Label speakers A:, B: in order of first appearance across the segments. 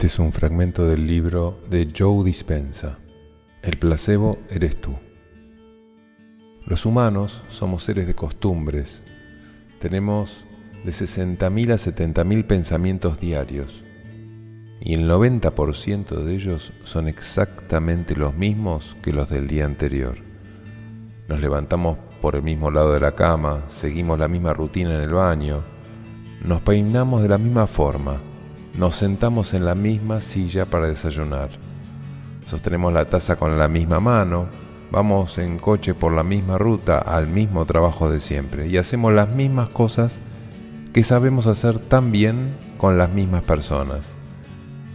A: Este es un fragmento del libro de Joe Dispensa. El placebo eres tú. Los humanos somos seres de costumbres. Tenemos de 60.000 a 70.000 pensamientos diarios. Y el 90% de ellos son exactamente los mismos que los del día anterior. Nos levantamos por el mismo lado de la cama, seguimos la misma rutina en el baño, nos peinamos de la misma forma, nos sentamos en la misma silla para desayunar. Sostenemos la taza con la misma mano, vamos en coche por la misma ruta al mismo trabajo de siempre y hacemos las mismas cosas que sabemos hacer tan bien con las mismas personas,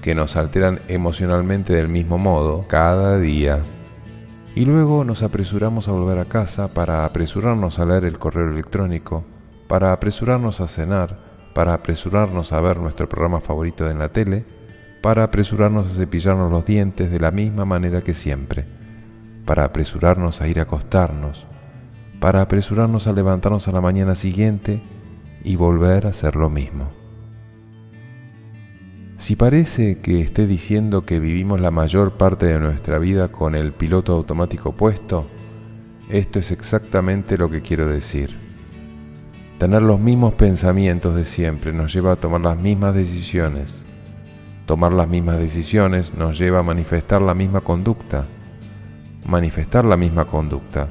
A: que nos alteran emocionalmente del mismo modo cada día. Y luego nos apresuramos a volver a casa para apresurarnos a leer el correo electrónico, para apresurarnos a cenar, para apresurarnos a ver nuestro programa favorito en la tele, para apresurarnos a cepillarnos los dientes de la misma manera que siempre, para apresurarnos a ir a acostarnos, para apresurarnos a levantarnos a la mañana siguiente y volver a hacer lo mismo. Si parece que esté diciendo que vivimos la mayor parte de nuestra vida con el piloto automático puesto, esto es exactamente lo que quiero decir. Tener los mismos pensamientos de siempre nos lleva a tomar las mismas decisiones. Tomar las mismas decisiones nos lleva a manifestar la misma conducta. Manifestar la misma conducta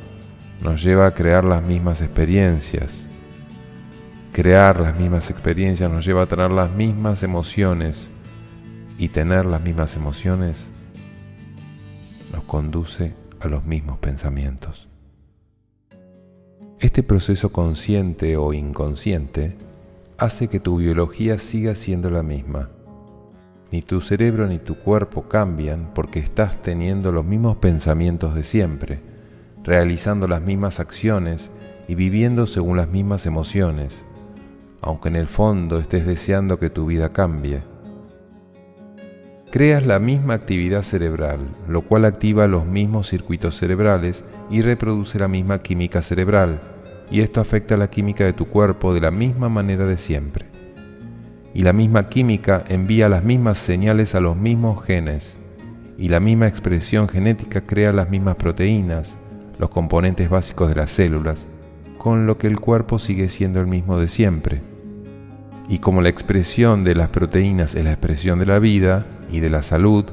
A: nos lleva a crear las mismas experiencias. Crear las mismas experiencias nos lleva a tener las mismas emociones y tener las mismas emociones nos conduce a los mismos pensamientos. Este proceso consciente o inconsciente hace que tu biología siga siendo la misma. Ni tu cerebro ni tu cuerpo cambian porque estás teniendo los mismos pensamientos de siempre, realizando las mismas acciones y viviendo según las mismas emociones, aunque en el fondo estés deseando que tu vida cambie. Creas la misma actividad cerebral, lo cual activa los mismos circuitos cerebrales y reproduce la misma química cerebral, y esto afecta la química de tu cuerpo de la misma manera de siempre. Y la misma química envía las mismas señales a los mismos genes, y la misma expresión genética crea las mismas proteínas, los componentes básicos de las células, con lo que el cuerpo sigue siendo el mismo de siempre. Y como la expresión de las proteínas es la expresión de la vida y de la salud,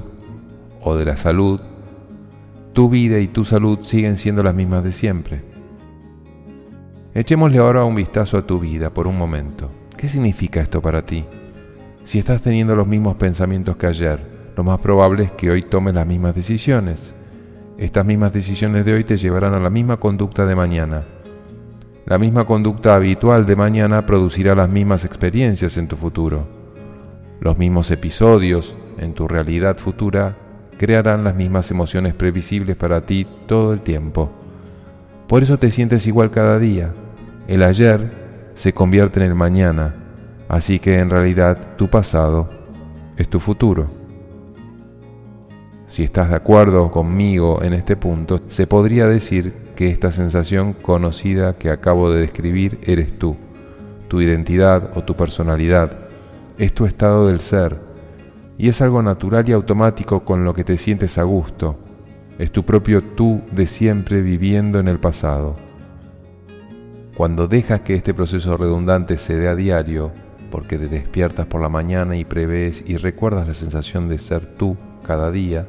A: o de la salud, tu vida y tu salud siguen siendo las mismas de siempre. Echémosle ahora un vistazo a tu vida por un momento. ¿Qué significa esto para ti? Si estás teniendo los mismos pensamientos que ayer, lo más probable es que hoy tomes las mismas decisiones. Estas mismas decisiones de hoy te llevarán a la misma conducta de mañana. La misma conducta habitual de mañana producirá las mismas experiencias en tu futuro. Los mismos episodios en tu realidad futura crearán las mismas emociones previsibles para ti todo el tiempo. Por eso te sientes igual cada día. El ayer se convierte en el mañana, así que en realidad tu pasado es tu futuro. Si estás de acuerdo conmigo en este punto, se podría decir que esta sensación conocida que acabo de describir eres tú, tu identidad o tu personalidad, es tu estado del ser, y es algo natural y automático con lo que te sientes a gusto, es tu propio tú de siempre viviendo en el pasado. Cuando dejas que este proceso redundante se dé a diario, porque te despiertas por la mañana y prevés y recuerdas la sensación de ser tú cada día,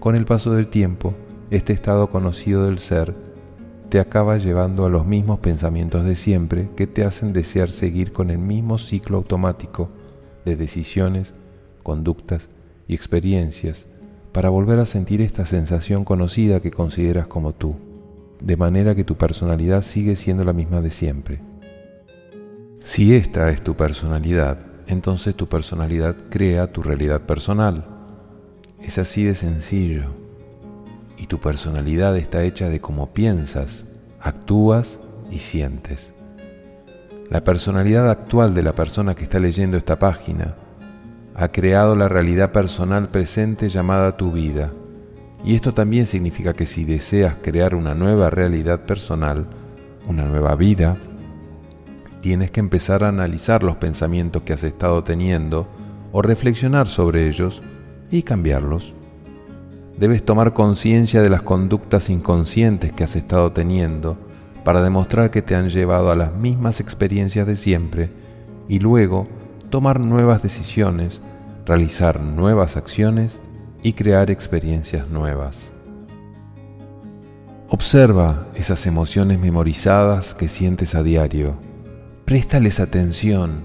A: con el paso del tiempo, este estado conocido del ser te acaba llevando a los mismos pensamientos de siempre que te hacen desear seguir con el mismo ciclo automático de decisiones, conductas y experiencias para volver a sentir esta sensación conocida que consideras como tú, de manera que tu personalidad sigue siendo la misma de siempre. Si esta es tu personalidad, entonces tu personalidad crea tu realidad personal. Es así de sencillo. Y tu personalidad está hecha de cómo piensas, actúas y sientes. La personalidad actual de la persona que está leyendo esta página ha creado la realidad personal presente llamada tu vida. Y esto también significa que si deseas crear una nueva realidad personal, una nueva vida, tienes que empezar a analizar los pensamientos que has estado teniendo o reflexionar sobre ellos y cambiarlos. Debes tomar conciencia de las conductas inconscientes que has estado teniendo para demostrar que te han llevado a las mismas experiencias de siempre y luego tomar nuevas decisiones, realizar nuevas acciones y crear experiencias nuevas. Observa esas emociones memorizadas que sientes a diario. Préstales atención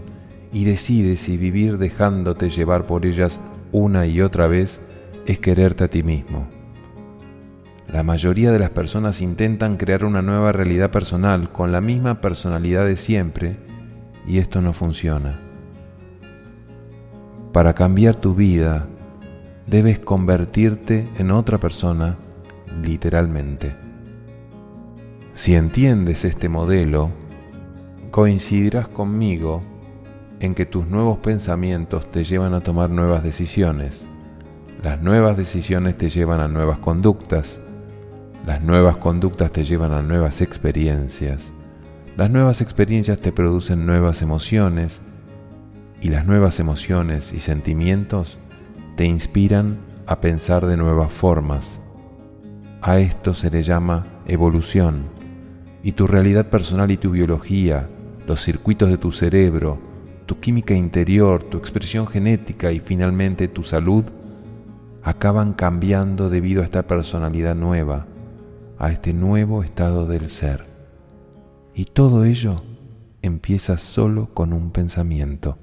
A: y decide si vivir dejándote llevar por ellas una y otra vez es quererte a ti mismo. La mayoría de las personas intentan crear una nueva realidad personal con la misma personalidad de siempre y esto no funciona. Para cambiar tu vida, debes convertirte en otra persona literalmente. Si entiendes este modelo, coincidirás conmigo en que tus nuevos pensamientos te llevan a tomar nuevas decisiones. Las nuevas decisiones te llevan a nuevas conductas. Las nuevas conductas te llevan a nuevas experiencias. Las nuevas experiencias te producen nuevas emociones y las nuevas emociones y sentimientos te inspiran a pensar de nuevas formas. A esto se le llama evolución y tu realidad personal y tu biología, los circuitos de tu cerebro, tu química interior, tu expresión genética y finalmente tu salud acaban cambiando debido a esta personalidad nueva, a este nuevo estado del ser. Y todo ello empieza solo con un pensamiento.